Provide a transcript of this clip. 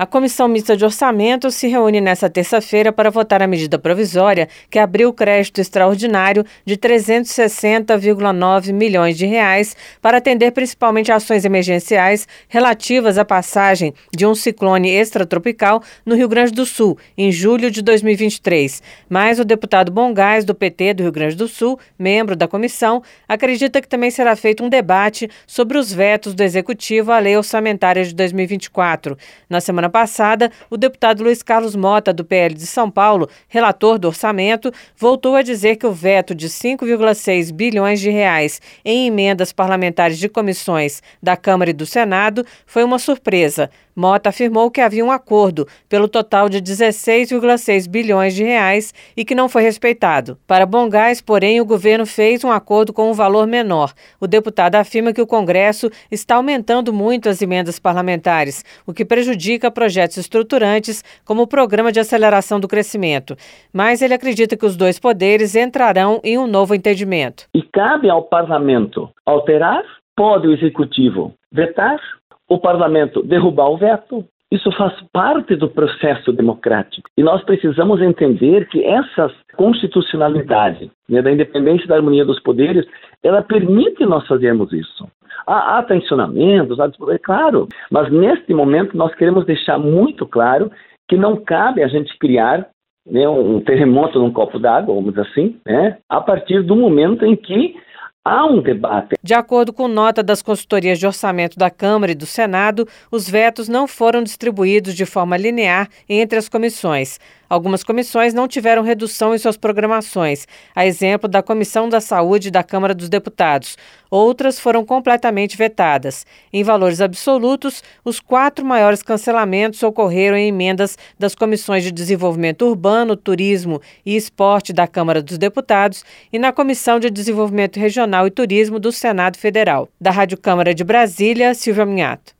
A Comissão Mista de Orçamento se reúne nesta terça-feira para votar a medida provisória que abriu o crédito extraordinário de 360,9 milhões de reais para atender principalmente ações emergenciais relativas à passagem de um ciclone extratropical no Rio Grande do Sul, em julho de 2023. Mas o deputado Bongás, do PT do Rio Grande do Sul, membro da comissão, acredita que também será feito um debate sobre os vetos do Executivo à lei orçamentária de 2024. Na semana passada, o deputado Luiz Carlos Mota, do PL de São Paulo, relator do orçamento, voltou a dizer que o veto de 5,6 bilhões de reais em emendas parlamentares de comissões da Câmara e do Senado foi uma surpresa. Mota afirmou que havia um acordo pelo total de 16,6 bilhões de reais e que não foi respeitado. Para Bongás, porém, o governo fez um acordo com um valor menor. O deputado afirma que o Congresso está aumentando muito as emendas parlamentares, o que prejudica projetos estruturantes como o Programa de Aceleração do Crescimento. Mas ele acredita que os dois poderes entrarão em um novo entendimento. E cabe ao parlamento alterar, pode o executivo vetar o parlamento derrubar o veto. Isso faz parte do processo democrático. E nós precisamos entender que essa constitucionalidade né, da independência e da harmonia dos poderes, ela permite nós fazermos isso. Há, há tensionamentos, há, é claro, mas neste momento nós queremos deixar muito claro que não cabe a gente criar né, um terremoto num copo d'água, vamos dizer assim, né, a partir do momento em que há um debate. De acordo com nota das consultorias de orçamento da Câmara e do Senado, os vetos não foram distribuídos de forma linear entre as comissões. Algumas comissões não tiveram redução em suas programações, a exemplo da Comissão da Saúde da Câmara dos Deputados. Outras foram completamente vetadas. Em valores absolutos, os quatro maiores cancelamentos ocorreram em emendas das Comissões de Desenvolvimento Urbano, Turismo e Esporte da Câmara dos Deputados e na Comissão de Desenvolvimento Regional e Turismo do Senado Federal. Da Rádio Câmara de Brasília, Silvia Minhato.